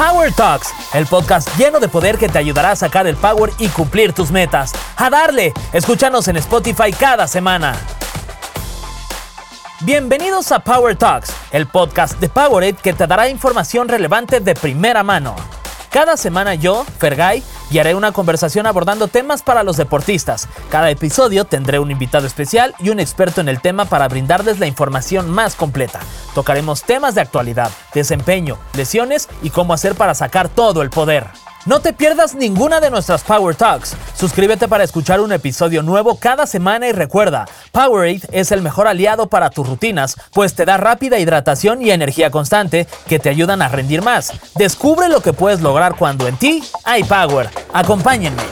Power Talks, el podcast lleno de poder que te ayudará a sacar el power y cumplir tus metas. ¡A darle! Escúchanos en Spotify cada semana. Bienvenidos a Power Talks, el podcast de Powerade que te dará información relevante de primera mano. Cada semana yo, Fergay, haré una conversación abordando temas para los deportistas. Cada episodio tendré un invitado especial y un experto en el tema para brindarles la información más completa. Tocaremos temas de actualidad, desempeño, lesiones y cómo hacer para sacar todo el poder. No te pierdas ninguna de nuestras Power Talks. Suscríbete para escuchar un episodio nuevo cada semana y recuerda, Powerade es el mejor aliado para tus rutinas, pues te da rápida hidratación y energía constante que te ayudan a rendir más. Descubre lo que puedes lograr cuando en ti hay Power. Acompáñenme.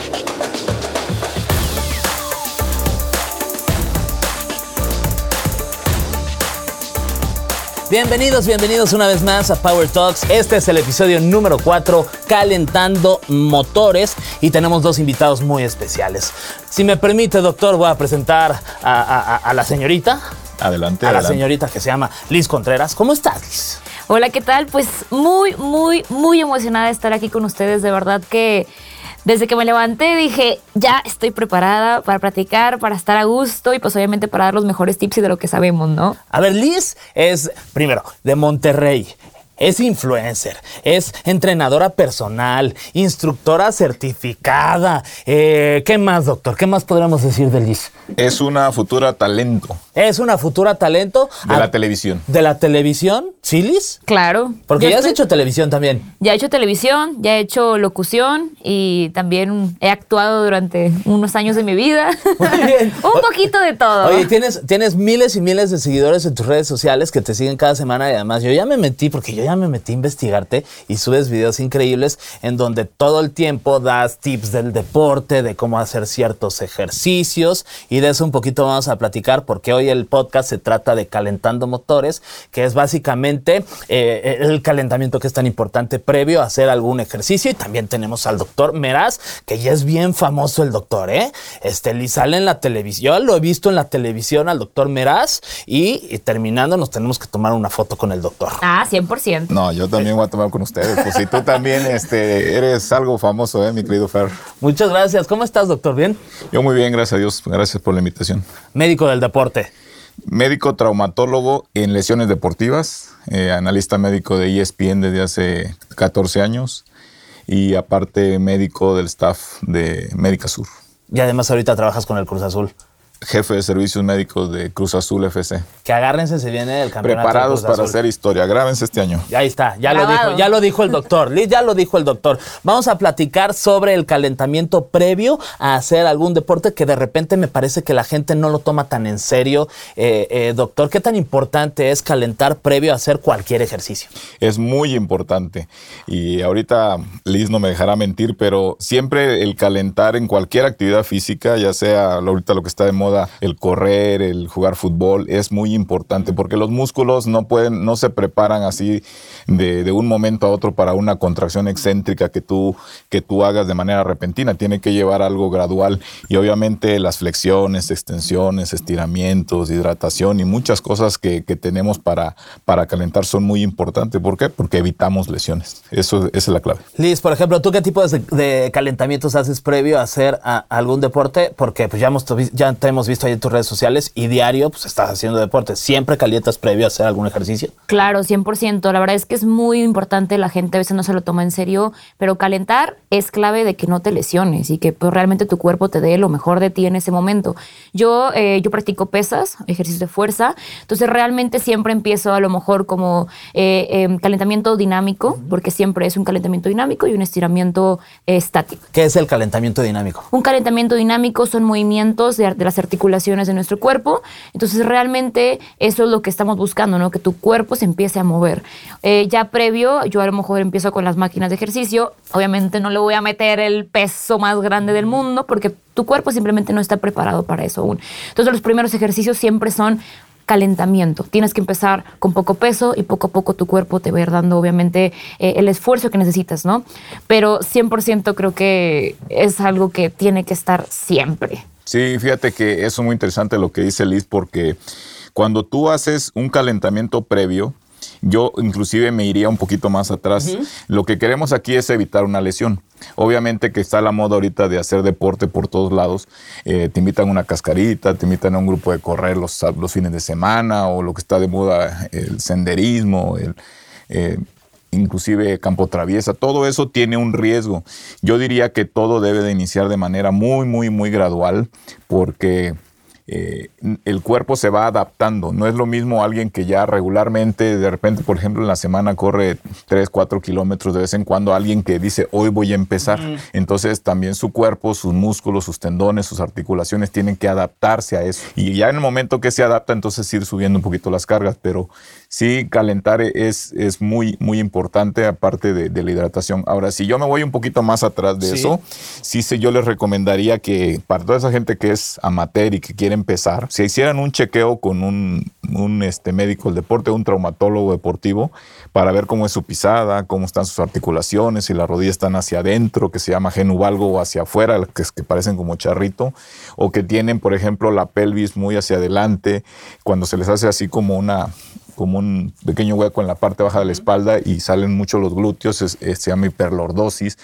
Bienvenidos, bienvenidos una vez más a Power Talks. Este es el episodio número 4, Calentando Motores, y tenemos dos invitados muy especiales. Si me permite, doctor, voy a presentar a, la señorita. Adelante. A la señorita que se llama Liz Contreras. ¿Cómo estás, Liz? Hola, ¿qué tal? Pues muy, muy, muy emocionada de estar aquí con ustedes. De verdad que desde que me levanté dije, ya estoy preparada para practicar, para estar a gusto y pues obviamente para dar los mejores tips y de lo que sabemos, ¿no? A ver, Liz es, primero, de Monterrey es influencer, es entrenadora personal, instructora certificada. Eh, ¿Qué más, doctor? ¿Qué más podríamos decir de Liz? Es una futura talento. Es una futura talento. De la televisión. ¿De la televisión? ¿Sí, Liz? Claro. Porque ya has hecho televisión también. Ya he hecho televisión, ya he hecho locución y también he actuado durante unos años de mi vida. Muy bien. Un poquito de todo. Oye, tienes, tienes miles y miles de seguidores en tus redes sociales que te siguen cada semana y además yo ya me metí porque yo ya me metí a investigarte y subes videos increíbles en donde todo el tiempo das tips del deporte, de cómo hacer ciertos ejercicios y de eso un poquito vamos a platicar porque hoy el podcast se trata de calentando motores, que es básicamente eh, el calentamiento que es tan importante previo a hacer algún ejercicio y también tenemos al doctor Meraz, que ya es bien famoso el doctor, ¿eh? Este, y sale en la televisión, lo he visto en la televisión al doctor Meraz y, y terminando nos tenemos que tomar una foto con el doctor. Ah, 100%. No, yo también voy a tomar con ustedes. Pues si tú también este, eres algo famoso, ¿eh, mi querido Fer? Muchas gracias. ¿Cómo estás, doctor? ¿Bien? Yo muy bien, gracias a Dios. Gracias por la invitación. Médico del deporte. Médico traumatólogo en lesiones deportivas, eh, analista médico de ESPN desde hace 14 años y aparte médico del staff de Médica Sur. Y además ahorita trabajas con el Cruz Azul jefe de servicios médicos de Cruz Azul FC. Que agárrense, se viene el campeonato. Preparados para hacer historia. Grábense este año. Ahí está, ya lo dijo, ya lo dijo el doctor. Liz, ya lo dijo el doctor. Vamos a platicar sobre el calentamiento previo a hacer algún deporte que de repente me parece que la gente no lo toma tan en serio. Eh, eh, doctor, ¿qué tan importante es calentar previo a hacer cualquier ejercicio? Es muy importante. Y ahorita Liz no me dejará mentir, pero siempre el calentar en cualquier actividad física, ya sea ahorita lo que está de moda, el correr, el jugar fútbol, es muy importante porque los músculos no pueden, no se preparan así de, un momento a otro para una contracción excéntrica que tú, que tú hagas de manera repentina. Tiene que llevar algo gradual y obviamente las flexiones, extensiones, estiramientos, hidratación y muchas cosas que, tenemos para, para calentar son muy importantes. ¿Por qué? Porque evitamos lesiones. Eso, esa es la clave. Liz, por ejemplo, ¿tú qué tipo de, calentamientos haces previo a hacer algún deporte? Porque pues ya, hemos, ya tenemos hemos visto ahí en tus redes sociales y diario pues estás haciendo deporte. ¿Siempre calientas previo a hacer algún ejercicio? Claro, 100%. La verdad es que es muy importante, la gente a veces no se lo toma en serio, pero calentar es clave de que no te lesiones y que pues, realmente tu cuerpo te dé lo mejor de ti en ese momento. Yo, eh, yo practico pesas, ejercicios de fuerza, entonces realmente siempre empiezo a lo mejor como eh, em, calentamiento dinámico, porque siempre es un calentamiento dinámico y un estiramiento estático. ¿Qué es el calentamiento dinámico? Un calentamiento dinámico son movimientos de, de las articulaciones de nuestro cuerpo. Entonces realmente eso es lo que estamos buscando, ¿no? Que tu cuerpo se empiece a mover. Eh, ya previo, yo a lo mejor empiezo con las máquinas de ejercicio. Obviamente no le voy a meter el peso más grande del mundo porque tu cuerpo simplemente no está preparado para eso aún. Entonces los primeros ejercicios siempre son calentamiento. Tienes que empezar con poco peso y poco a poco tu cuerpo te va a ir dando obviamente eh, el esfuerzo que necesitas, ¿no? Pero 100% creo que es algo que tiene que estar siempre. Sí, fíjate que eso es muy interesante lo que dice Liz porque cuando tú haces un calentamiento previo, Yo inclusive me iría un poquito más atrás. Lo que queremos aquí es evitar una lesión. Obviamente que está la moda ahorita de hacer deporte por todos lados. Eh, te invitan a una cascarita, te invitan a un grupo de correr los, los fines de semana o lo que está de moda, el senderismo, el, eh, inclusive campo traviesa, todo eso tiene un riesgo. Yo diría que todo debe de iniciar de manera muy, muy, muy gradual porque eh, el cuerpo se va adaptando. No es lo mismo alguien que ya regularmente, de repente, por ejemplo, en la semana corre 3, 4 kilómetros de vez en cuando, alguien que dice, hoy voy a empezar. Entonces también su cuerpo, sus músculos, sus tendones, sus articulaciones tienen que adaptarse a eso. Y ya en el momento que se adapta, entonces ir subiendo un poquito las cargas. Pero sí, calentar es, es muy, muy importante, aparte de, la hidratación. Ahora, si yo me voy un poquito más atrás de eso, sí, sí, yo les recomendaría que para toda esa gente que es amateur y que quiere empezar, si hicieran un chequeo con un, este, médico del deporte, un traumatólogo deportivo, para ver cómo es su pisada, cómo están sus articulaciones, si las rodillas están hacia adentro, que se llama genuvalgo, o hacia afuera, que, que parecen como charrito, o que tienen, por ejemplo, la pelvis muy hacia adelante, cuando se les hace así como una como un pequeño hueco en la parte baja de la espalda y salen mucho los glúteos, se llama hiperlordosis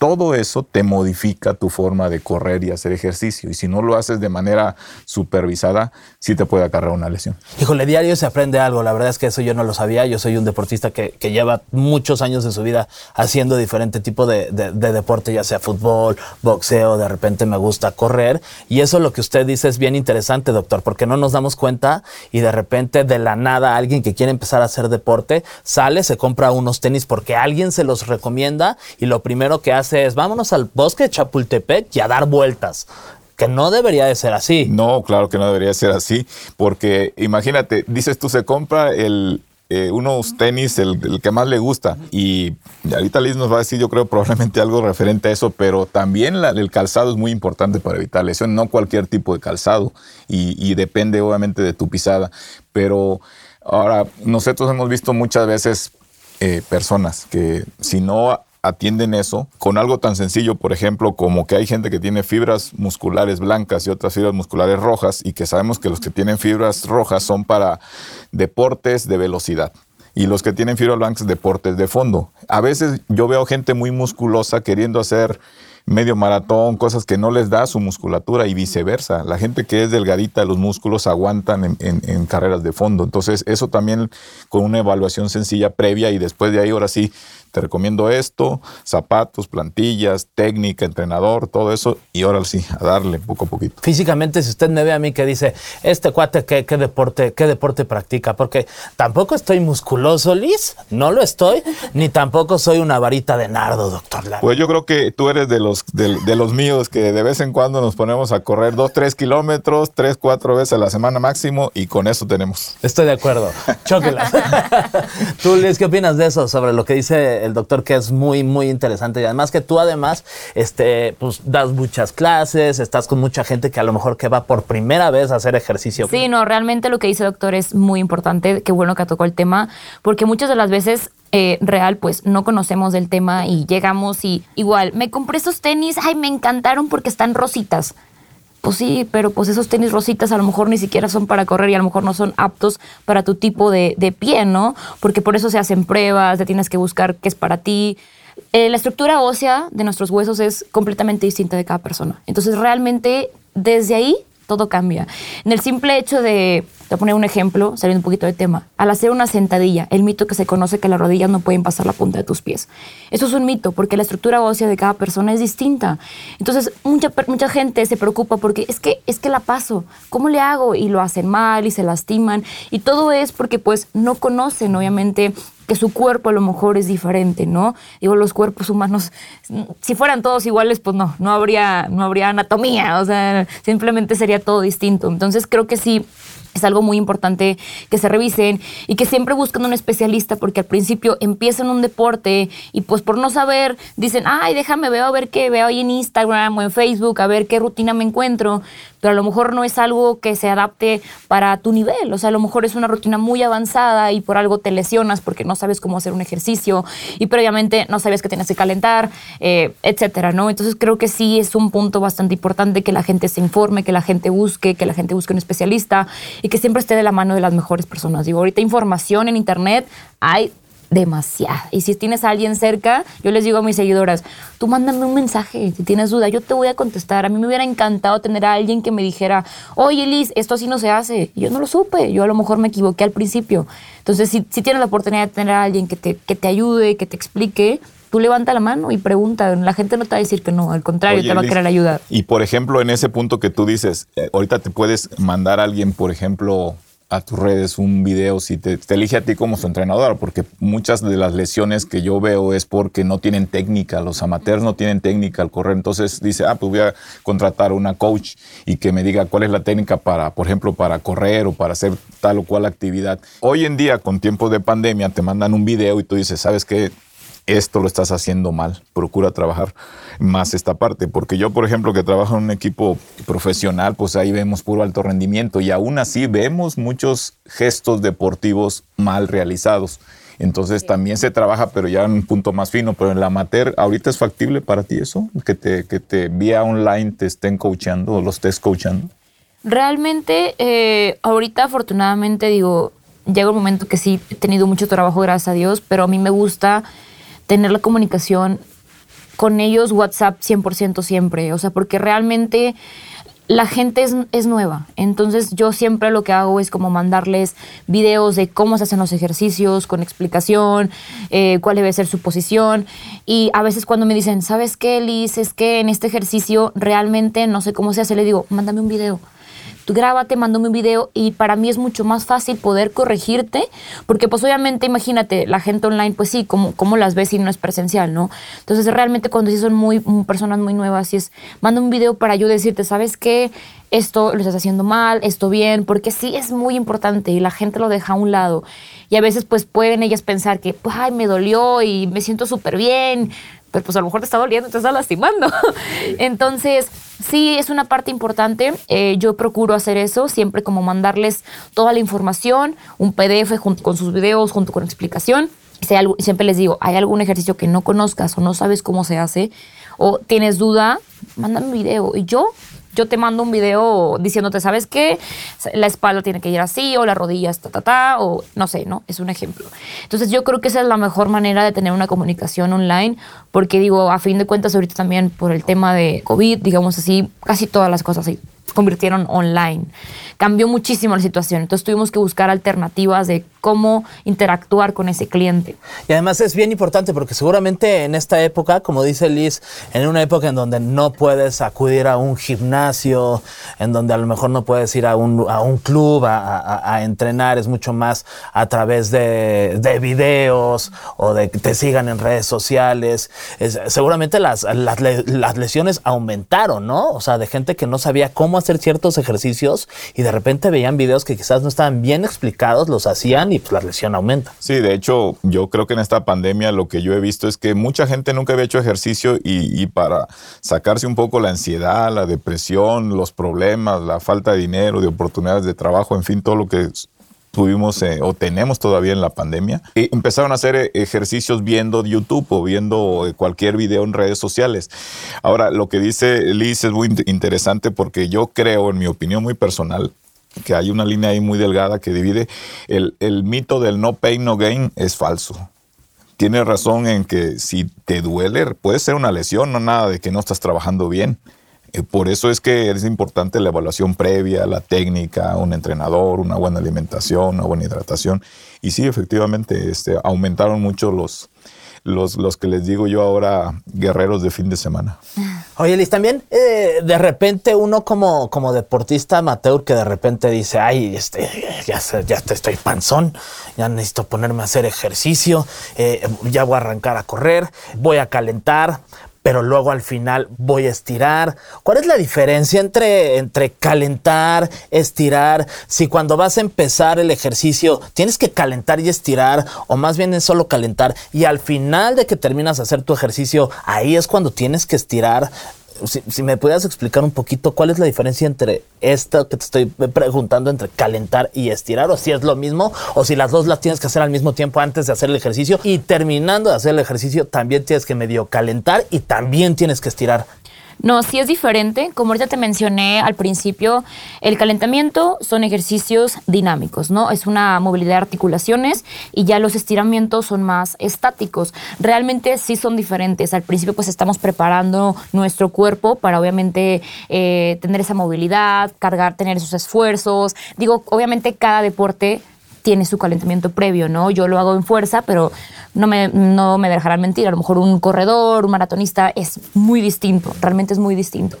todo eso te modifica tu forma de correr y hacer ejercicio. Y si no lo haces de manera supervisada, sí te puede acarrear una lesión. Híjole, diario se aprende algo. La verdad es que eso yo no lo sabía. Yo soy un deportista que, lleva muchos años de su vida haciendo diferente tipo de, deporte, ya sea fútbol, boxeo, de repente me gusta correr. Y eso lo que usted dice es bien interesante, doctor, porque no nos damos cuenta y de repente de la nada alguien que quiere empezar a hacer deporte sale, se compra unos tenis porque alguien se los recomienda y lo primero que hace es vámonos al bosque de Chapultepec y a dar vueltas que no debería de ser así. No, claro que no debería ser así, porque imagínate, dices tú se compra el, eh, unos tenis, el, que más le gusta. Y ahorita Liz nos va a decir, yo creo, probablemente algo referente a eso, pero también el calzado es muy importante para evitar lesión, no cualquier tipo de calzado. Y, y, depende obviamente de tu pisada. Pero ahora, nosotros hemos visto muchas veces eh, personas que si no atienden eso con algo tan sencillo, por ejemplo, como que hay gente que tiene fibras musculares blancas y otras fibras musculares rojas y que sabemos que los que tienen fibras rojas son para deportes de velocidad y los que tienen fibras blancas deportes de fondo. A veces yo veo gente muy musculosa queriendo hacer medio maratón, cosas que no les da su musculatura y viceversa. La gente que es delgadita, los músculos aguantan en, en carreras de fondo. Entonces, eso también con una evaluación sencilla previa y después de ahí, ahora sí, te recomiendo esto, zapatos, plantillas, técnica, entrenador, todo eso, y ahora sí, a darle poco a poquito. Físicamente, si usted me ve a mí que dice, este cuate, ¿qué, qué deporte, qué deporte practica? Porque tampoco estoy musculoso, Liz, no lo estoy, ni tampoco soy una varita de nardo, doctor Pues yo creo que tú eres de los, de, los míos que de vez en cuando nos ponemos a correr dos, tres kilómetros, tres, cuatro veces a la semana máximo, y con eso tenemos. Estoy de acuerdo. Chóquela. ¿Tú, Liz, qué opinas de eso, sobre lo que dice el doctor, que es muy, muy interesante. Y además que tú además, este, pues das muchas clases, estás con mucha gente que a lo mejor que va por primera vez a hacer ejercicio. Sí, no, realmente lo que dice el doctor es muy importante. Qué bueno que tocó el tema, porque muchas de las veces eh, real, pues no conocemos del tema y llegamos y igual, me compré esos tenis, ay, me encantaron porque están rositas. Pues sí, pero pues esos tenis rositas a lo mejor ni siquiera son para correr y a lo mejor no son aptos para tu tipo de, pie, ¿no? Porque por eso se hacen pruebas, te tienes que buscar qué es para ti. Eh, la estructura ósea de nuestros huesos es completamente distinta de cada persona. Entonces realmente desde ahí todo cambia. En el simple hecho de, te voy a poner un ejemplo, saliendo un poquito de tema, al hacer una sentadilla, el mito que se conoce que las rodillas no pueden pasar la punta de tus pies. Eso es un mito, porque la estructura ósea de cada persona es distinta. Entonces, mucha, mucha gente se preocupa porque es que, es que la paso, ¿cómo le hago? Y lo hacen mal y se lastiman. Y todo es porque pues no conocen, obviamente, que su cuerpo a lo mejor es diferente, ¿no? Digo, los cuerpos humanos, si fueran todos iguales, pues no, no habría, no habría anatomía, o sea, simplemente sería todo distinto. Entonces creo que sí es algo muy importante que se revisen y que siempre busquen un especialista porque al principio empiezan un deporte y pues por no saber dicen, ay, déjame veo a ver qué veo ahí en Instagram o en Facebook, a ver qué rutina me encuentro, pero a lo mejor no es algo que se adapte para tu nivel, o sea, a lo mejor es una rutina muy avanzada y por algo te lesionas porque no sabes cómo hacer un ejercicio y previamente no sabes que tienes que calentar, eh, etcétera, ¿no? Entonces creo que sí es un punto bastante importante que la gente se informe, que la gente busque, que la gente busque un especialista y que siempre esté de la mano de las mejores personas. Digo, ahorita información en internet hay demasiada. Y si tienes a alguien cerca, yo les digo a mis seguidoras, tú mándame un mensaje si tienes duda, yo te voy a contestar. A mí me hubiera encantado tener a alguien que me dijera, oye Liz, esto así no se hace. yo no lo supe, yo a lo mejor me equivoqué al principio. Entonces, si, si tienes la oportunidad de tener a alguien que te, que te ayude, que te explique, tú levanta la mano y pregunta. La gente no te va a decir que no, al contrario, te va a querer ayudar. Y por ejemplo, en ese punto que tú dices, eh, ahorita te puedes mandar a alguien, por ejemplo, a tus redes un video si te, elige a ti como su entrenador, porque muchas de las lesiones que yo veo es porque no tienen técnica, los amateurs no tienen técnica al correr, entonces dice, ah, pues voy a contratar una coach y que me diga cuál es la técnica para, por ejemplo, para correr o para hacer tal o cual actividad. Hoy en día, con tiempos de pandemia, te mandan un video y tú dices, ¿sabes qué? Esto lo estás haciendo mal, procura trabajar más esta parte, porque yo, por ejemplo, que trabajo en un equipo profesional, pues ahí vemos puro alto rendimiento y aún así vemos muchos gestos deportivos mal realizados. Entonces también se trabaja, pero ya en un punto más fino. Pero en la amateur, ¿ahorita es factible para ti eso? Que te, que te vía online te estén coachando o los estés coachando. Realmente, eh, ahorita afortunadamente digo, llega un momento que sí he tenido mucho trabajo, gracias a Dios, pero a mí me gusta tener la comunicación con ellos WhatsApp 100% siempre, o sea, porque realmente la gente es, nueva. Entonces yo siempre lo que hago es como mandarles videos de cómo se hacen los ejercicios, con explicación, eh, cuál debe ser su posición. Y a veces cuando me dicen, ¿sabes qué, Liz? Es que en este ejercicio realmente no sé cómo se hace, le digo, mándame un video grábate, mándame un video y para mí es mucho más fácil poder corregirte, porque pues obviamente imagínate, la gente online, pues sí, como, como las ves si no es presencial, ¿no? Entonces realmente cuando sí son muy personas muy nuevas, y es, manda un video para yo decirte, ¿sabes qué? Esto lo estás haciendo mal, esto bien, porque sí es muy importante y la gente lo deja a un lado. Y a veces pues pueden ellas pensar que, pues, ay, me dolió y me siento súper bien, pero pues a lo mejor te está doliendo, te está lastimando. Entonces, sí, es una parte importante. Eh, yo procuro hacer eso, siempre como mandarles toda la información, un PDF junto con sus videos, junto con explicación. Y siempre les digo, hay algún ejercicio que no conozcas o no sabes cómo se hace, o tienes duda, mándame un video. Y yo yo te mando un video diciéndote, ¿sabes qué? La espalda tiene que ir así, o las rodillas, ta, ta, ta, o no sé, ¿no? Es un ejemplo. Entonces yo creo que esa es la mejor manera de tener una comunicación online, porque digo, a fin de cuentas, ahorita también por el tema de COVID, digamos así, casi todas las cosas se convirtieron online cambió muchísimo la situación. Entonces tuvimos que buscar alternativas de cómo interactuar con ese cliente. Y además es bien importante porque seguramente en esta época, como dice Liz, en una época en donde no puedes acudir a un gimnasio, en donde a lo mejor no puedes ir a un, a un club a, entrenar, es mucho más a través de, de, videos o de que te sigan en redes sociales. seguramente las, las, las lesiones aumentaron, ¿no? O sea, de gente que no sabía cómo hacer ciertos ejercicios y de de repente veían videos que quizás no estaban bien explicados, los hacían y pues la lesión aumenta. Sí, de hecho, yo creo que en esta pandemia lo que yo he visto es que mucha gente nunca había hecho ejercicio y, para sacarse un poco la ansiedad, la depresión, los problemas, la falta de dinero, de oportunidades de trabajo, en fin, todo lo que tuvimos eh, o tenemos todavía en la pandemia, y empezaron a hacer eh, ejercicios viendo YouTube o viendo eh, cualquier video en redes sociales. Ahora, lo que dice Liz es muy interesante porque yo creo, en mi opinión muy personal, que hay una línea ahí muy delgada que divide el, el mito del no pain, no gain es falso. Tiene razón en que si te duele, puede ser una lesión, no nada de que no estás trabajando bien. Eh, por eso es que es importante la evaluación previa, la técnica, un entrenador, una buena alimentación, una buena hidratación. Y sí, efectivamente, este, aumentaron mucho los, los, los que les digo yo ahora guerreros de fin de semana. Oye, Liz, también eh, de repente uno como, como deportista amateur que de repente dice, ay, este, ya, ya estoy panzón, ya necesito ponerme a hacer ejercicio, eh, ya voy a arrancar a correr, voy a calentar, pero luego al final voy a estirar. ¿Cuál es la diferencia entre, entre calentar, estirar? Si cuando vas a empezar el ejercicio tienes que calentar y estirar, o más bien es solo calentar, y al final de que terminas de hacer tu ejercicio, ahí es cuando tienes que estirar si, me pudieras explicar un poquito cuál es la diferencia entre esto que te estoy preguntando, entre calentar y estirar, o si es lo mismo, o si las dos las tienes que hacer al mismo tiempo antes de hacer el ejercicio, y terminando de hacer el ejercicio también tienes que medio calentar y también tienes que estirar. No, sí es diferente. Como ahorita te mencioné al principio, el calentamiento son ejercicios dinámicos, ¿no? Es una movilidad de articulaciones y ya los estiramientos son más estáticos. Realmente sí son diferentes. Al principio pues estamos preparando nuestro cuerpo para obviamente eh, tener esa movilidad, cargar, tener esos esfuerzos. Digo, obviamente cada deporte tiene su calentamiento previo, ¿no? Yo lo hago en fuerza, pero no me, no me dejarán mentir. A lo mejor un corredor, un maratonista es muy distinto, realmente es muy distinto.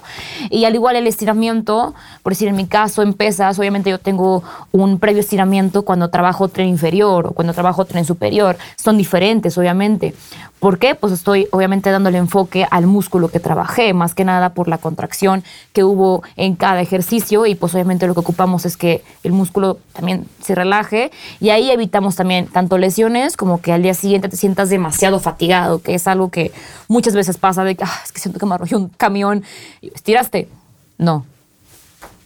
Y al igual el estiramiento, por decir en mi caso, en pesas, obviamente yo tengo un previo estiramiento cuando trabajo tren inferior o cuando trabajo tren superior. Son diferentes, obviamente. ¿Por qué? Pues estoy obviamente dándole enfoque al músculo que trabajé, más que nada por la contracción que hubo en cada ejercicio y pues obviamente lo que ocupamos es que el músculo también se relaje y ahí evitamos también tanto lesiones como que al día siguiente te sientas demasiado fatigado, que es algo que muchas veces pasa de que ah, es que siento que me arrolló un camión y estiraste. No,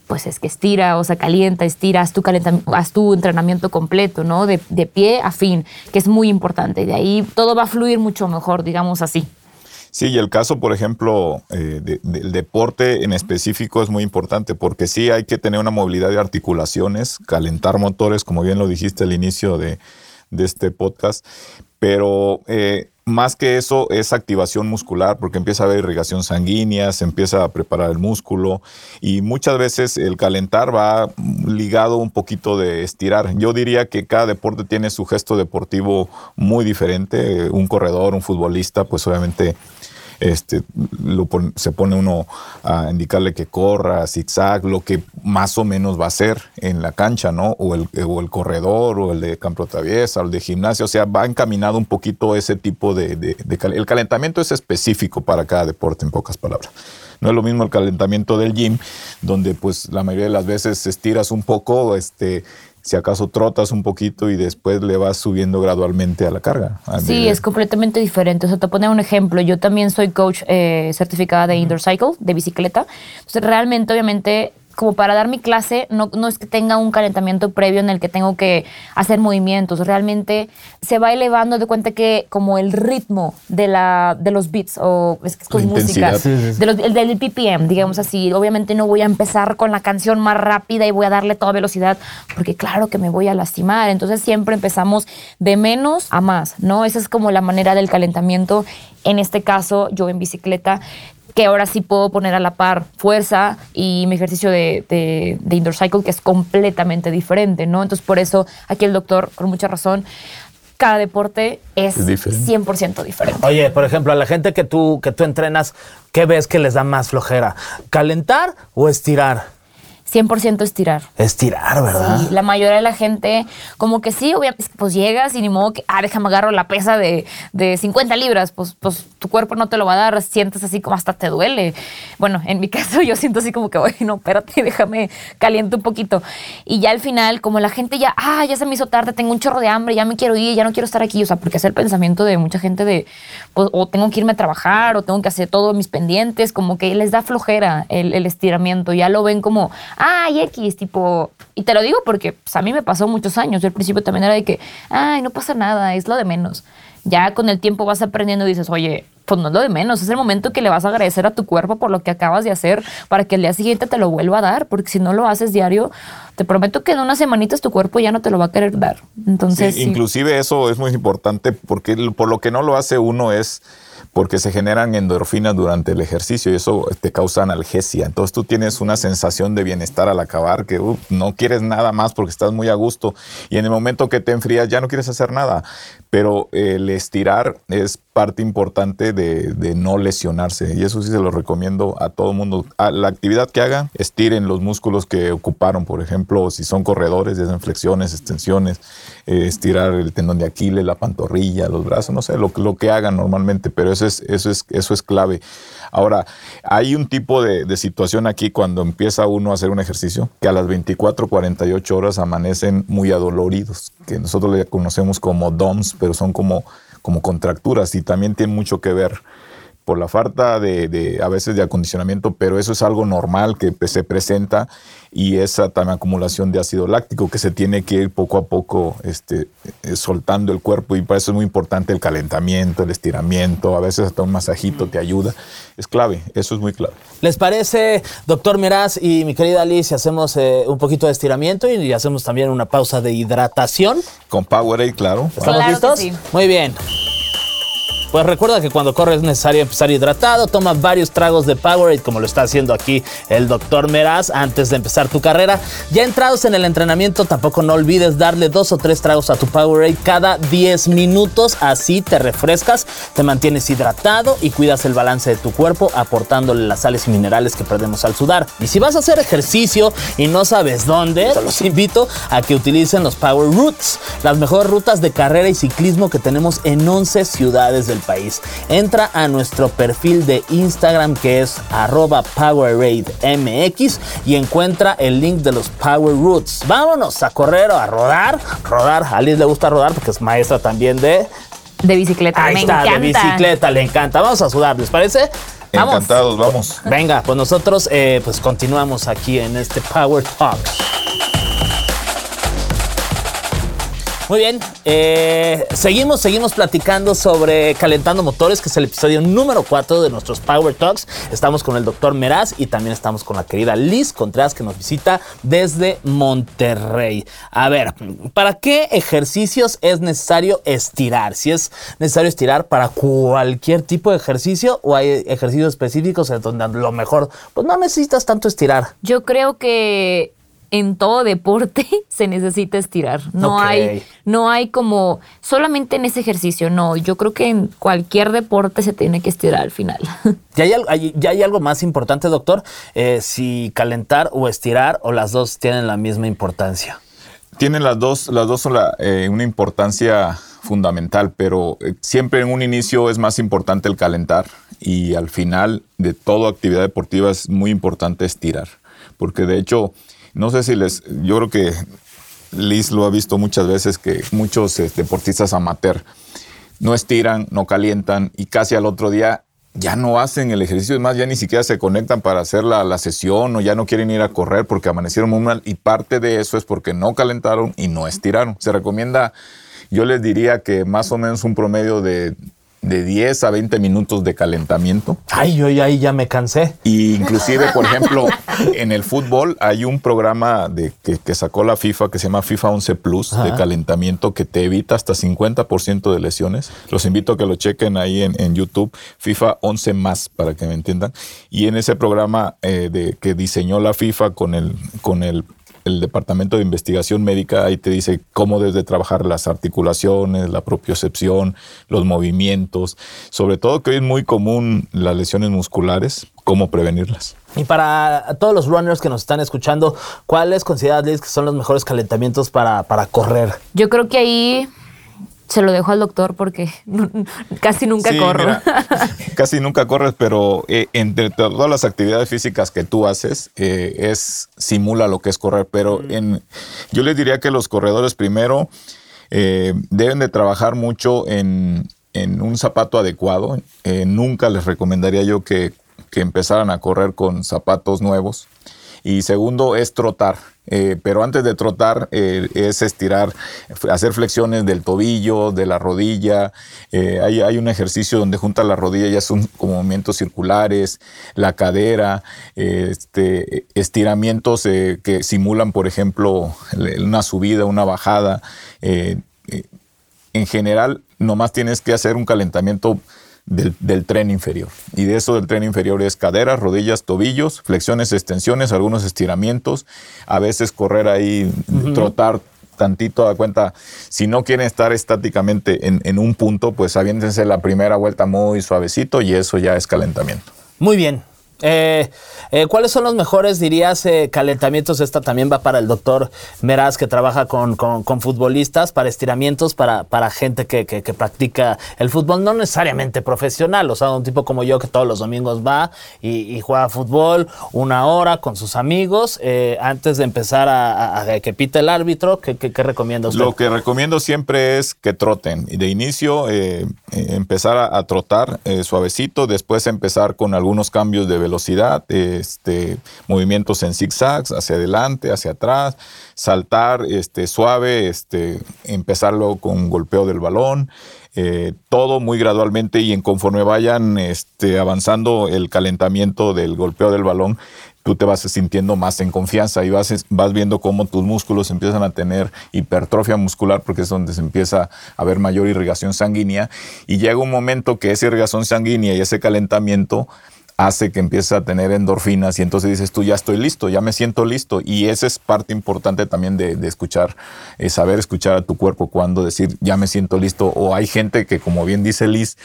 pues es que estira, o sea, calienta, estira, haz tu, haz tu entrenamiento completo, ¿no? De, de, pie a fin, que es muy importante. De ahí todo va a fluir mucho mejor, digamos así. Sí, y el caso, por ejemplo, eh, del deporte en específico es muy importante porque sí hay que tener una movilidad de articulaciones, calentar motores, como bien lo dijiste al inicio de, de este podcast, pero eh, más que eso es activación muscular porque empieza a haber irrigación sanguínea, se empieza a preparar el músculo y muchas veces el calentar va ligado un poquito de estirar. Yo diría que cada deporte tiene su gesto deportivo muy diferente. Un corredor, un futbolista, pues obviamente este, se pone uno a indicarle que corra, zigzag, lo que más o menos va a hacer en la cancha, ¿no? O el, corredor, o el de campo traviesa, o el de gimnasio, o sea, va encaminado un poquito ese tipo de, de, El calentamiento es específico para cada deporte, en pocas palabras. No es lo mismo el calentamiento del gym, donde pues la mayoría de las veces estiras un poco, este, si acaso trotas un poquito y después le vas subiendo gradualmente a la carga. Sí, es completamente diferente. O sea, te pone un ejemplo. Yo también soy coach eh, certificada de indoor cycle, de bicicleta. Entonces, realmente, obviamente, como para dar mi clase, no, no, es que tenga un calentamiento previo en el que tengo que hacer movimientos. Realmente se va elevando de cuenta que como el ritmo de, la, de los beats o es que es música, De los, el del PPM, digamos así. Obviamente no voy a empezar con la canción más rápida y voy a darle toda velocidad porque claro que me voy a lastimar. Entonces siempre empezamos de menos a más, ¿no? Esa es como la manera del calentamiento. En este caso, yo en bicicleta que ahora sí puedo poner a la par fuerza y mi ejercicio de, de, indoor cycle, que es completamente diferente, ¿no? Entonces, por eso aquí el doctor, con mucha razón, cada deporte es, 100% diferente. Oye, por ejemplo, a la gente que tú, que tú entrenas, ¿qué ves que les da más flojera? ¿Calentar o estirar? 100% estirar. Estirar, ¿verdad? Sí, la mayoría de la gente, como que sí, pues llegas y ni modo que, ah, déjame agarro la pesa de, de 50 libras, pues, pues tu cuerpo no te lo va a dar, sientes así como hasta te duele. Bueno, en mi caso yo siento así como que, oye, no, espérate, déjame caliente un poquito. Y ya al final, como la gente ya, ah, ya se me hizo tarde, tengo un chorro de hambre, ya me quiero ir, ya no quiero estar aquí, o sea, porque es el pensamiento de mucha gente de, pues, o tengo que irme a trabajar, o tengo que hacer todos mis pendientes, como que les da flojera el, el estiramiento, ya lo ven como, ay, X, tipo, y te lo digo porque pues, a mí me pasó muchos años, yo al principio también era de que, ay, no pasa nada, es lo de menos. Ya con el tiempo vas aprendiendo y dices, oye, pues no lo de menos, es el momento que le vas a agradecer a tu cuerpo por lo que acabas de hacer para que el día siguiente te lo vuelva a dar, porque si no lo haces diario, te prometo que en unas semanitas tu cuerpo ya no te lo va a querer dar. Entonces, inclusive eso es muy importante porque por lo que no lo hace uno es porque se generan endorfinas durante el ejercicio y eso te causa analgesia. Entonces tú tienes una sensación de bienestar al acabar que no quieres nada más porque estás muy a gusto y en el momento que te enfrías ya no quieres hacer nada. Pero el estirar es parte importante de, no lesionarse y eso sí se lo recomiendo a todo mundo. A la actividad que hagan, estiren los músculos que ocuparon, por ejemplo, si son corredores, desenflexiones, extensiones, eh, estirar el tendón de Aquiles, la pantorrilla, los brazos, no sé, lo, lo que hagan normalmente, pero eso es, eso es, eso es clave. Ahora, hay un tipo de, de, situación aquí cuando empieza uno a hacer un ejercicio que a las 24, 48 horas amanecen muy adoloridos, que nosotros le conocemos como DOMS, pero son como, como contracturas y también tiene mucho que ver por la falta de, de, a veces de acondicionamiento, pero eso es algo normal que se presenta y esa también acumulación de ácido láctico que se tiene que ir poco a poco este, eh, soltando el cuerpo y para eso es muy importante el calentamiento, el estiramiento, a veces hasta un masajito te ayuda. Es clave, eso es muy clave. ¿Les parece, doctor Meraz y mi querida Liz, si hacemos eh, un poquito de estiramiento y hacemos también una pausa de hidratación? Con Powerade, claro. ¿Estamos Claro listos? sí. Muy bien. Pues recuerda que cuando corres es necesario empezar hidratado. Toma varios tragos de Powerade, como lo está haciendo aquí el doctor Meraz, antes de empezar tu carrera. Ya entrados en el entrenamiento, tampoco no olvides darle dos o tres tragos a tu Powerade cada 10 minutos. Así te refrescas, te mantienes hidratado y cuidas el balance de tu cuerpo, aportándole las sales y minerales que perdemos al sudar. Y si vas a hacer ejercicio y no sabes dónde, te los invito a que utilicen los Power Routes, las mejores rutas de carrera y ciclismo que tenemos en 11 ciudades del país. Entra a nuestro perfil de Instagram que es arroba PowerAdeMX y encuentra el link de los Power Routes. Vámonos a correr o a rodar. Rodar, a Liz le gusta rodar porque es maestra también de... De bicicleta. Ahí me está, encanta. de bicicleta, le encanta. Vamos a sudar, ¿les parece? Vamos. Encantados, vamos. Venga, pues nosotros eh, pues continuamos aquí en este Power Talk. Muy bien, eh, seguimos, seguimos platicando sobre calentando motores, que es el episodio número 4 de nuestros Power Talks. Estamos con el doctor Meraz y también estamos con la querida Liz Contreras que nos visita desde Monterrey. A ver, ¿para qué ejercicios es necesario estirar? Si es necesario estirar para cualquier tipo de ejercicio o hay ejercicios específicos en donde a lo mejor pues no necesitas tanto estirar. Yo creo que en todo deporte se necesita estirar. No hay, no hay como solamente en ese ejercicio. No, yo creo que en cualquier deporte se tiene que estirar al final. ¿Ya hay, ya hay algo más importante, doctor? Eh, si calentar o estirar o las dos tienen la misma importancia. Tienen las dos, las dos son la, eh, una importancia fundamental, pero eh, siempre en un inicio es más importante el calentar y al final de toda actividad deportiva es muy importante estirar, porque de hecho, no sé si les, yo creo que Liz lo ha visto muchas veces que muchos eh, deportistas amateur no estiran, no calientan y casi al otro día ya no hacen el ejercicio, es más, ya ni siquiera se conectan para hacer la, la sesión o ya no quieren ir a correr porque amanecieron muy mal y parte de eso es porque no calentaron y no estiraron. Se recomienda, yo les diría que más o menos un promedio de, de 10 a 20 minutos de calentamiento. Ay, yo ahí ya me cansé. Y inclusive, por ejemplo, en el fútbol hay un programa de, que, que sacó la FIFA que se llama FIFA 11 Plus de calentamiento que te evita hasta 50% de lesiones. Los invito a que lo chequen ahí en, en YouTube, FIFA 11 más, para que me entiendan. Y en ese programa eh, de, que diseñó la FIFA con el, con el el Departamento de Investigación Médica ahí te dice cómo debes de trabajar las articulaciones, la propiocepción, los movimientos, sobre todo que hoy es muy común las lesiones musculares, cómo prevenirlas. Y para todos los runners que nos están escuchando, ¿cuáles consideras Liz, que son los mejores calentamientos para, para correr? Yo creo que ahí se lo dejo al doctor porque casi nunca Sí, corro. mira, casi nunca corres, pero eh, entre todas las actividades físicas que tú haces, eh, es simula lo que es correr. Pero en, yo les diría que los corredores primero eh, deben de trabajar mucho en, en un zapato adecuado. Nunca les recomendaría yo que, que empezaran a correr con zapatos nuevos. Y segundo es trotar. Eh, pero antes de trotar eh, es estirar, hacer flexiones del tobillo, de la rodilla. Eh, hay, hay un ejercicio donde junta la rodilla y son como movimientos circulares, la cadera, este, estiramientos que simulan, por ejemplo, una subida, una bajada. En general, nomás tienes que hacer un calentamiento del, del tren inferior. Y de eso del tren inferior es caderas, rodillas, tobillos, flexiones, extensiones, algunos estiramientos, a veces correr ahí, trotar tantito, da cuenta, si no quieren estar estáticamente en, en un punto, pues aviéntense la primera vuelta muy suavecito y eso ya es calentamiento. Muy bien. Eh, eh, ¿Cuáles son los mejores, dirías, eh, calentamientos? Esta también va para el doctor Meraz, que trabaja con, futbolistas, para estiramientos, para, para gente que, practica el fútbol, no necesariamente profesional, o sea, un tipo como yo que todos los domingos va y, juega fútbol una hora con sus amigos, antes de empezar a, que pite el árbitro, ¿qué, qué, recomienda usted? Lo que recomiendo siempre es que troten. De inicio, empezar a, a trotar suavecito, después empezar con algunos cambios de velocidad este, movimientos en zigzags, hacia adelante, hacia atrás, saltar este, suave, este, empezarlo con golpeo del balón, eh, todo muy gradualmente y en conforme vayan este, avanzando el calentamiento del golpeo del balón, tú te vas sintiendo más en confianza y vas, vas viendo cómo tus músculos empiezan a tener hipertrofia muscular porque es donde se empieza a haber mayor irrigación sanguínea y llega un momento que esa irrigación sanguínea y ese calentamiento hace que empieces a tener endorfinas y entonces dices tú ya estoy listo, ya me siento listo y esa es parte importante también de, escuchar, eh, saber escuchar a tu cuerpo cuando decir ya me siento listo o hay gente que como bien dice Liz,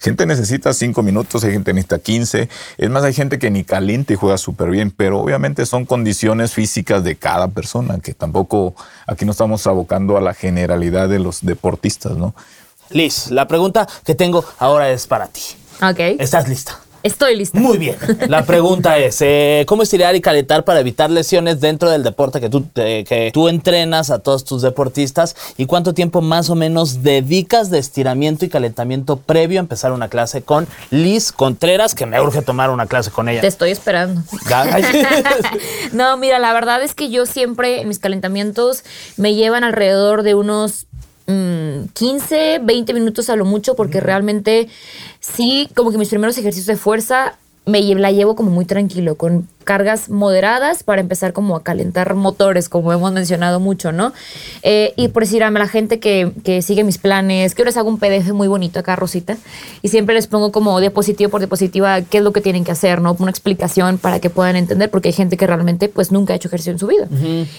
gente necesita cinco minutos, hay gente necesita 15, es más hay gente que ni caliente y juega súper bien, pero obviamente son condiciones físicas de cada persona que tampoco aquí no estamos abocando a la generalidad de los deportistas, ¿no? Liz, la pregunta que tengo ahora es para ti. Ok. ¿Estás lista? Estoy lista. Muy bien. La pregunta es, eh, ¿cómo estirar y calentar para evitar lesiones dentro del deporte que tú, que tú entrenas a todos tus deportistas? ¿Y cuánto tiempo más o menos dedicas de estiramiento y calentamiento previo a empezar una clase con Liz Contreras, que me urge tomar una clase con ella? Te estoy esperando. no, mira, la verdad es que yo siempre mis calentamientos me llevan alrededor de unos 15, mm, 20 minutos a lo mucho, porque realmente sí, como que mis primeros ejercicios de fuerza me la llevo como muy tranquilo, con cargas moderadas para empezar como a calentar motores, como hemos mencionado mucho, ¿no? Eh, y por decir a la gente que, que, sigue mis planes, que les hago un PDF muy bonito acá, Rosita, y siempre les pongo como diapositiva por diapositiva qué es lo que tienen que hacer, ¿no? Una explicación para que puedan entender, porque hay gente que realmente pues nunca ha hecho ejercicio en su vida.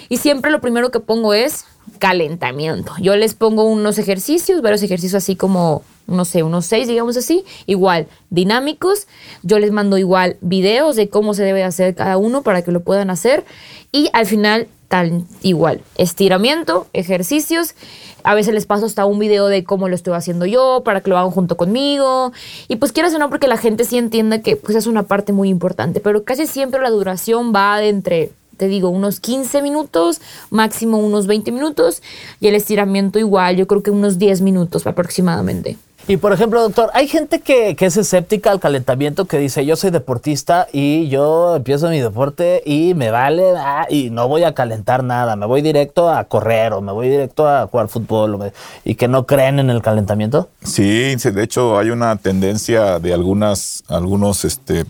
Y siempre lo primero que pongo es calentamiento. Yo les pongo unos ejercicios, varios ejercicios así como no sé, unos seis, digamos así, igual, dinámicos. Yo les mando igual videos de cómo se debe hacer cada uno para que lo puedan hacer. Y al final, tal igual, estiramiento, ejercicios. A veces les paso hasta un video de cómo lo estoy haciendo yo, para que lo hagan junto conmigo. Y pues quieras o no, porque la gente sí entienda que pues es una parte muy importante. Pero casi siempre la duración va de entre te digo, unos 15 minutos, máximo unos 20 minutos, y el estiramiento igual, yo creo que unos 10 minutos aproximadamente. Y por ejemplo, doctor, hay gente que, es escéptica al calentamiento, que dice, yo soy deportista y yo empiezo mi deporte y me vale ah, y no voy a calentar nada, me voy directo a correr o me voy directo a jugar fútbol y que no creen en el calentamiento. Sí, de hecho hay una tendencia de algunas, algunos este,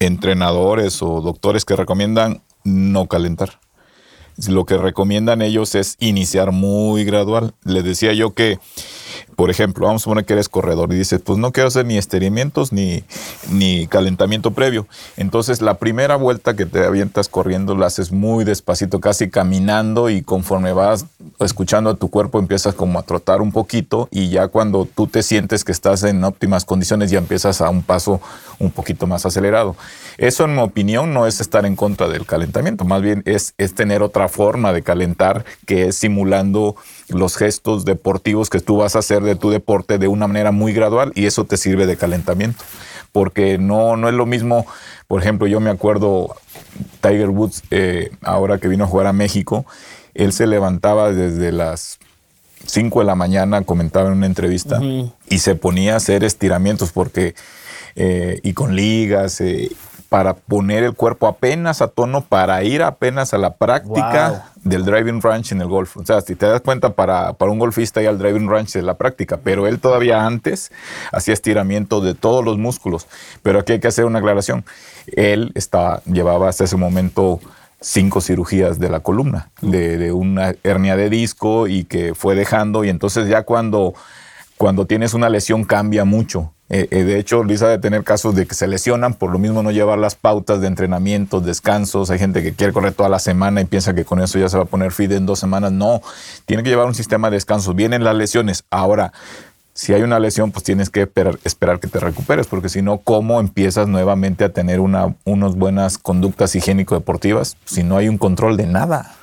entrenadores o doctores que recomiendan no calentar. Lo que recomiendan ellos es iniciar muy gradual. Les decía yo que por ejemplo, vamos a poner que eres corredor y dices, pues no quiero hacer ni estiramientos ni, ni calentamiento previo. Entonces, la primera vuelta que te avientas corriendo la haces muy despacito, casi caminando y conforme vas escuchando a tu cuerpo empiezas como a trotar un poquito y ya cuando tú te sientes que estás en óptimas condiciones ya empiezas a un paso un poquito más acelerado. Eso en mi opinión no es estar en contra del calentamiento, más bien es, es tener otra forma de calentar que es simulando los gestos deportivos que tú vas a hacer de tu deporte de una manera muy gradual y eso te sirve de calentamiento. Porque no, no es lo mismo, por ejemplo, yo me acuerdo Tiger Woods, eh, ahora que vino a jugar a México, él se levantaba desde las 5 de la mañana, comentaba en una entrevista, y se ponía a hacer estiramientos porque, eh, y con ligas, eh, para poner el cuerpo apenas a tono, para ir apenas a la práctica del driving range en el golf. O sea, si te das cuenta, para, para un golfista ya el driving range es la práctica, pero él todavía antes hacía estiramiento de todos los músculos. Pero aquí hay que hacer una aclaración. Él estaba, llevaba hasta ese momento cinco cirugías de la columna, de, de una hernia de disco y que fue dejando y entonces ya cuando cuando tienes una lesión cambia mucho. Eh, eh, de hecho, Luis ha de tener casos de que se lesionan, por lo mismo no llevar las pautas de entrenamiento, descansos. Hay gente que quiere correr toda la semana y piensa que con eso ya se va a poner fit en dos semanas. No, tiene que llevar un sistema de descanso. Vienen las lesiones. Ahora, Si hay una lesión, pues tienes que esperar, esperar que te recuperes, porque si no, ¿cómo empiezas nuevamente a tener una, unas buenas conductas higiénico-deportivas si no hay un control de nada?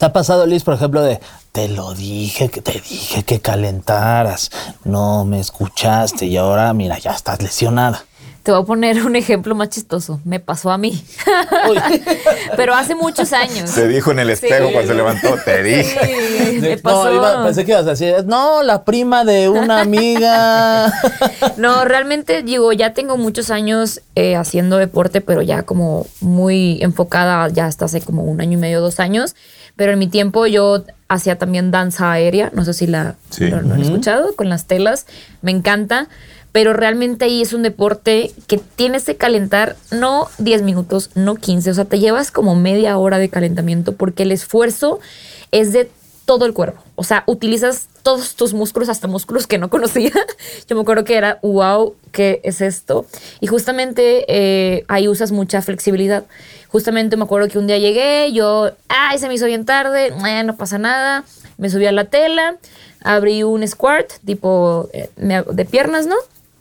¿Te ha pasado, Liz, por ejemplo, de te lo dije, que te dije que calentaras, no me escuchaste y ahora, mira, ya estás lesionada? Te voy a poner un ejemplo más chistoso. Me pasó a mí. Pero hace muchos años. Se dijo en el espejo Sí. cuando se levantó, te dije. Sí, me No, iba- pensé que ibas a decir, no, la prima de una amiga. No, realmente digo, ya tengo muchos años eh, haciendo deporte, pero ya como muy enfocada, ya hasta hace como un año y medio, dos años. Pero en mi tiempo yo hacía también danza aérea, no sé si la Sí. lo, lo han escuchado, con las telas, me encanta. Pero realmente ahí es un deporte que tienes que calentar no 10 minutos, no 15, o sea, te llevas como media hora de calentamiento porque el esfuerzo es de todo el cuerpo. O sea, utilizas todos tus músculos, hasta músculos que no conocía. Yo me acuerdo que era, wow, ¿qué es esto? Y justamente eh, ahí usas mucha flexibilidad. Justamente me acuerdo que un día llegué, yo, ay, se me hizo bien tarde, eh, no pasa nada. Me subí a la tela, abrí un squat, tipo eh, de piernas, ¿no?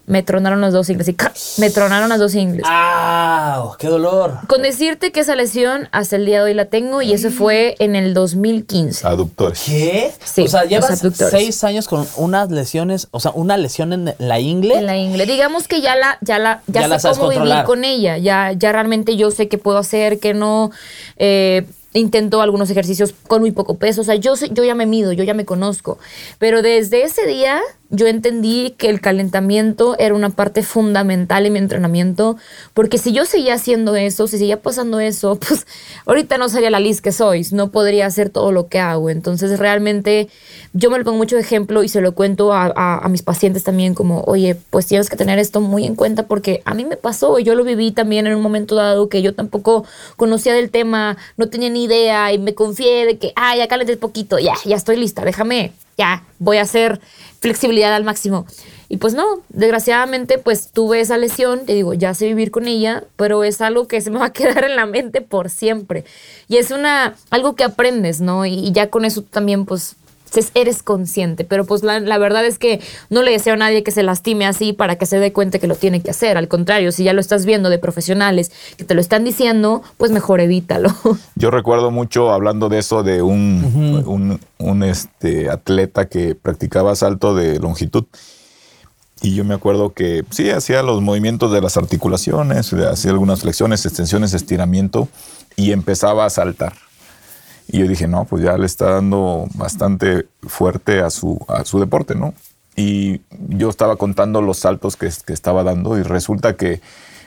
Me tronaron los dos ingles y ¡ca! me tronaron las dos ingles. ¡Ah! ¡Qué dolor! Con decirte que esa lesión hasta el día de hoy la tengo y eso fue en el 2015. Aductores. ¿Qué? Sí, o sea, los llevas seis años con unas lesiones, o sea, una lesión en la ingle. En la ingle. Digamos que ya la, ya la, ya, sé cómo controlar. vivir con ella. Ya, ya realmente yo sé qué puedo hacer, qué no. Eh, intento algunos ejercicios con muy poco peso. O sea, yo, sé- yo ya me mido, yo ya me conozco. Pero desde ese día yo entendí que el calentamiento era una parte fundamental en mi entrenamiento. Porque si yo seguía haciendo eso, si seguía pasando eso, pues ahorita no sería la Liz que soy. No podría hacer todo lo que hago. Entonces realmente yo me lo pongo mucho de ejemplo y se lo cuento a, mis pacientes también como, oye, pues tienes que tener esto muy en cuenta porque a mí me pasó yo lo viví también en un momento dado que yo tampoco conocía del tema, no tenía ni idea y me confié de que, ah, ya cálenté poquito, ya, ya estoy lista, déjame, ya, voy a hacer flexibilidad al máximo. Y pues no, desgraciadamente pues tuve esa lesión, te digo, ya sé vivir con ella, pero es algo que se me va a quedar en la mente por siempre. Y es una, algo que aprendes, ¿no? Y, y ya con eso también pues se- eres consciente, pero pues la, la verdad es que no le deseo a nadie que se lastime así para que se dé cuenta que lo tiene que hacer. Al contrario, si ya lo estás viendo de profesionales que te lo están diciendo, pues mejor evítalo. Yo recuerdo mucho hablando de eso de un, un, un, este, atleta que practicaba salto de longitud. Y yo me acuerdo que sí, hacía los movimientos de las articulaciones, hacía algunas flexiones, extensiones, estiramiento y empezaba a saltar. Y yo dije, no, pues ya le está dando bastante fuerte a su, a su deporte, ¿no? Y yo estaba contando los saltos que, estaba dando y resulta que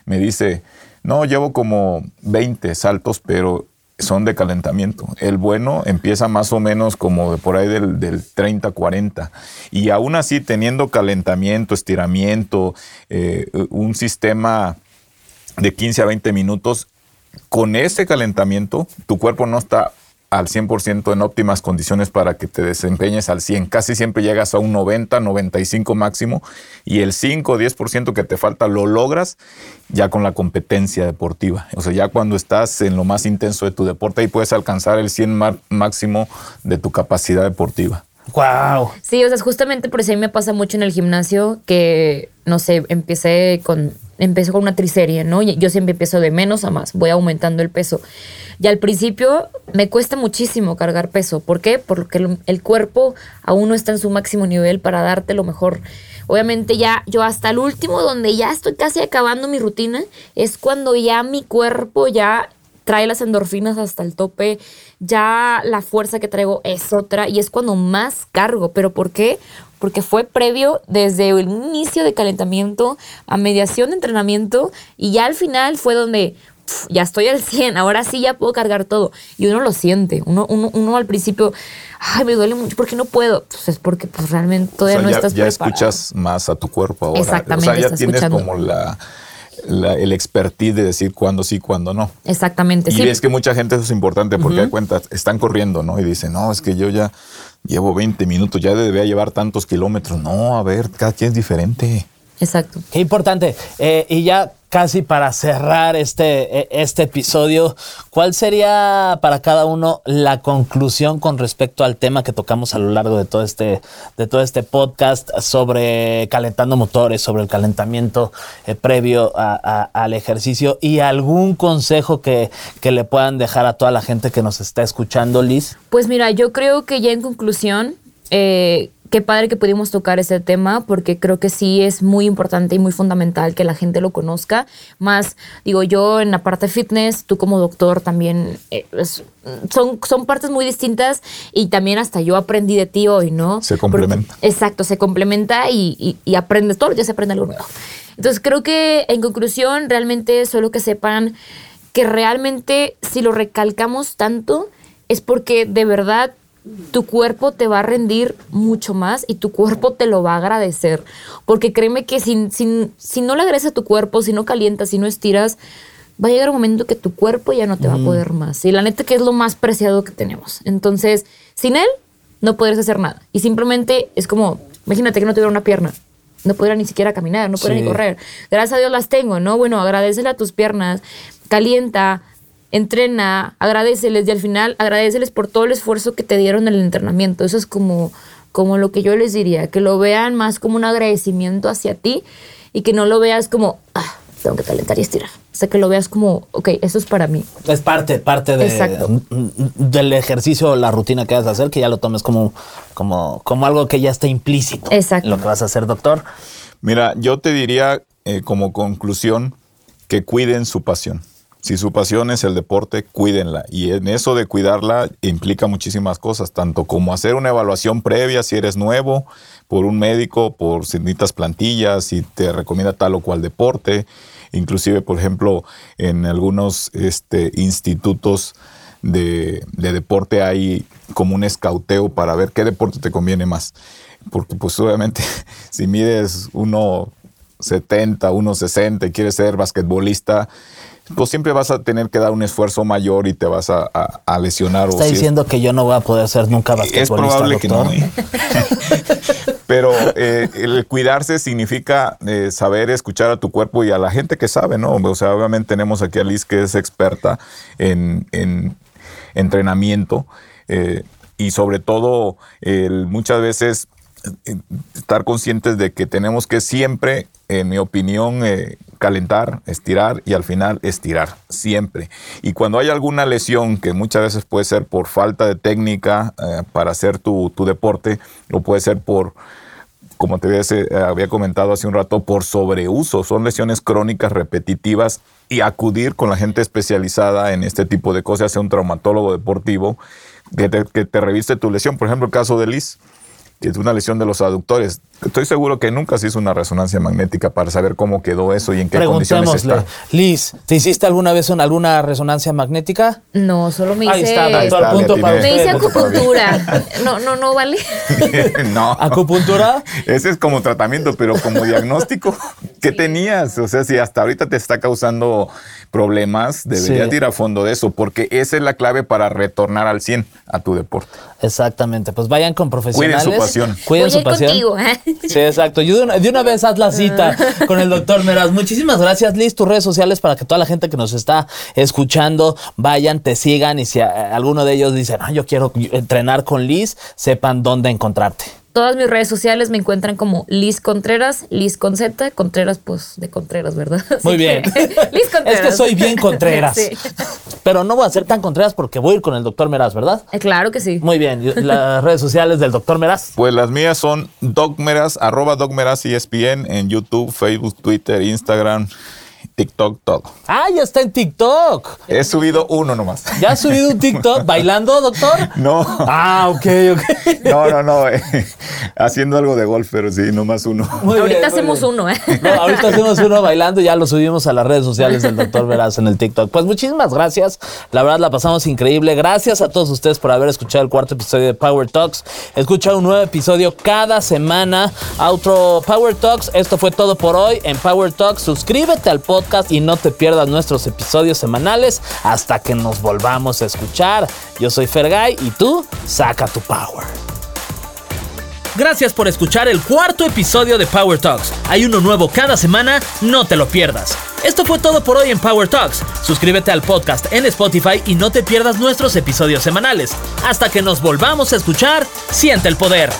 me dice, no, llevo como 20 saltos, pero son de calentamiento. El bueno empieza más o menos como de por ahí del, del 30, 40. Y aún así, teniendo calentamiento, estiramiento, eh, un sistema de 15 a 20 minutos, con ese calentamiento, tu cuerpo no está al 100% en óptimas condiciones para que te desempeñes al 100. Casi siempre llegas a un 90, 95 máximo y el 5 o 10% que te falta lo logras ya con la competencia deportiva. O sea, ya cuando estás en lo más intenso de tu deporte ahí puedes alcanzar el 100 má- máximo de tu capacidad deportiva. ¡Wow! Sí, o sea, justamente por eso a mí me pasa mucho en el gimnasio que, no sé, empecé con, empecé con una triserie, ¿no? Yo siempre empiezo de menos a más, voy aumentando el peso. Y al principio me cuesta muchísimo cargar peso. ¿Por qué? Porque el, el cuerpo aún no está en su máximo nivel para darte lo mejor. Obviamente ya yo hasta el último, donde ya estoy casi acabando mi rutina, es cuando ya mi cuerpo ya trae las endorfinas hasta el tope, ya la fuerza que traigo es otra y es cuando más cargo. ¿Pero por qué? Porque fue previo desde el inicio de calentamiento a mediación de entrenamiento y ya al final fue donde ya estoy al 100, ahora sí ya puedo cargar todo. Y uno lo siente, uno, uno, uno al principio, ay, me duele mucho, porque no puedo? Pues es porque pues, realmente O todavía sea, no ya, estás ya preparado. escuchas más a tu cuerpo ahora. Exactamente, O sea, ya tienes escuchando. como la, la- el expertise de decir cuándo sí, cuándo no. Exactamente, Y sí. es que mucha gente eso es importante porque hay cuentas, están corriendo, ¿no? Y dicen, no, es que yo ya llevo 20 minutos, ya debería llevar tantos kilómetros. No, a ver, cada quien es diferente. Exacto. Qué importante. Eh, y ya casi para cerrar este, e- este episodio, ¿cuál sería para cada uno la conclusión con respecto al tema que tocamos a lo largo de todo este, de todo este podcast sobre calentando motores, sobre el calentamiento eh, previo a- a- al ejercicio y algún consejo que, que le puedan dejar a toda la gente que nos está escuchando, Liz? Pues mira, yo creo que ya en conclusión, eh, qué padre que pudimos tocar ese tema, porque creo que sí es muy importante y muy fundamental que la gente lo conozca. Más, digo, yo en la parte fitness, tú como doctor también, eh, es- son, son partes muy distintas y también hasta yo aprendí de ti hoy, ¿no? Se Porque- complementa. exacto, se complementa y, y, y aprendes, todos los días se aprende algo nuevo. Entonces creo que en conclusión, realmente solo que sepan que realmente si lo recalcamos tanto es porque de verdad tu cuerpo te va a rendir mucho más y tu cuerpo te lo va a agradecer. Porque créeme que si, si, si no le agradeces a tu cuerpo, si no calientas, si no estiras, va a llegar un momento que tu cuerpo ya no te va a poder más. Y la neta que es lo más preciado que tenemos. Entonces, sin él, no podrías hacer nada. Y simplemente es como, imagínate que no tuviera una pierna. No podría ni siquiera caminar, no Sí. ni correr. Gracias a Dios las tengo, ¿no? Bueno, agradecele a tus piernas, calienta, entrena, agradeceles y al final agradeceles por todo el esfuerzo que te dieron en el entrenamiento. Eso es como, como lo que yo les diría, que lo vean más como un agradecimiento hacia ti y que no lo veas como, ah, tengo que calentar y estirar. O sea, que lo veas como, ok, eso es para mí. Es parte, parte de, Exacto. del ejercicio, la rutina que vas a hacer, que ya lo tomes como, como, como algo que ya está implícito. Exacto. en Lo que vas a hacer, doctor. Mira, yo te diría eh, como conclusión que cuiden su pasión. Si su pasión es el deporte, cuídenla. Y en eso de cuidarla implica muchísimas cosas, tanto como hacer una evaluación previa si eres nuevo por un médico, por si plantillas, si te recomienda tal o cual deporte. Inclusive, por ejemplo, en algunos este, institutos de, de deporte hay como un escauteo para ver qué deporte te conviene más. Porque pues obviamente si mides 1,70, 1,60 y quieres ser basquetbolista, pues siempre vas a tener que dar un esfuerzo mayor y te vas a, a- a lesionar. o Está si es- diciendo que yo no voy a poder ser nunca es basquetbolista, probable que no. ¿eh? Pero eh, el cuidarse significa eh, saber escuchar a tu cuerpo y a la gente que sabe, ¿no? O sea, obviamente tenemos aquí a Liz que es experta en, en entrenamiento eh, y sobre todo el, muchas veces estar conscientes de que tenemos que siempre, en mi opinión, eh, calentar, estirar y al final estirar, siempre. Y cuando hay alguna lesión, que muchas veces puede ser por falta de técnica eh, para hacer tu, tu deporte, o puede ser por, como te había, eh, había comentado hace un rato, por sobreuso. Son lesiones crónicas repetitivas y acudir con la gente especializada en este tipo de cosas, sea un traumatólogo deportivo, que te, que te reviste tu lesión. Por ejemplo, el caso de Liz, que es una lesión de los aductores. Estoy seguro que nunca se hizo una resonancia magnética para saber cómo quedó eso y en qué condiciones está. Liz, ¿te hiciste alguna vez una, alguna resonancia magnética? No, solo me Ahí hice... está, Ahí está, punto para. Me hice acupuntura. No, no, no vale. no. ¿Acupuntura? Ese es como tratamiento, pero como diagnóstico, ¿qué tenías? O sea, si hasta ahorita te está causando problemas, deberías Sí. ir a fondo de eso, porque esa es la clave para retornar al 100 a tu deporte. Exactamente, pues vayan con profesionales. Cuiden su pasión. Cuiden Voy a su pasión. contigo. ¿eh? Sí, exacto. Y de una, de una vez haz la cita con el doctor Meraz. Muchísimas gracias, Liz. Tus redes sociales para que toda la gente que nos está escuchando vayan, te sigan y si a- alguno de ellos dice, no, yo quiero entrenar con Liz, sepan dónde encontrarte. Todas mis redes sociales me encuentran como Liz Contreras, Liz con Z, Contreras, pues de Contreras, ¿verdad? Así Muy bien. que, Liz Contreras. Es que soy bien Contreras. Sí. Pero no voy a ser tan Contreras porque voy a ir con el doctor Meraz, ¿verdad? Eh, Claro que sí. Muy bien. Las redes sociales del doctor Meraz. Pues las mías son Dogmeras, arroba Dogmeras ESPN en YouTube, Facebook, Twitter, Instagram, TikTok, todo. Ah, ya está en TikTok. He subido uno nomás. ¿Ya has subido un TikTok bailando, doctor? No. Ah, ok, ok. No, no, no. eh, haciendo algo de golf, pero sí, nomás uno. Muy Ahorita bien, hacemos bien. uno, ¿eh? No, ahorita hacemos uno bailando y ya lo subimos a las redes sociales del doctor Veraz en el TikTok. Pues muchísimas gracias. La verdad la pasamos increíble. Gracias a todos ustedes por haber escuchado el cuarto episodio de Power Talks. Escucha un nuevo episodio cada semana. A otro Power Talks. Esto fue todo por hoy en Power Talks. Suscríbete al y no te pierdas nuestros episodios semanales hasta que nos volvamos a escuchar. Yo soy Fergay y tú saca tu power. Gracias por escuchar el cuarto episodio de Power Talks. Hay uno nuevo cada semana, no te lo pierdas. Esto fue todo por hoy en Power Talks. Suscríbete al podcast en Spotify y no te pierdas nuestros episodios semanales. Hasta que nos volvamos a escuchar, siente el poder.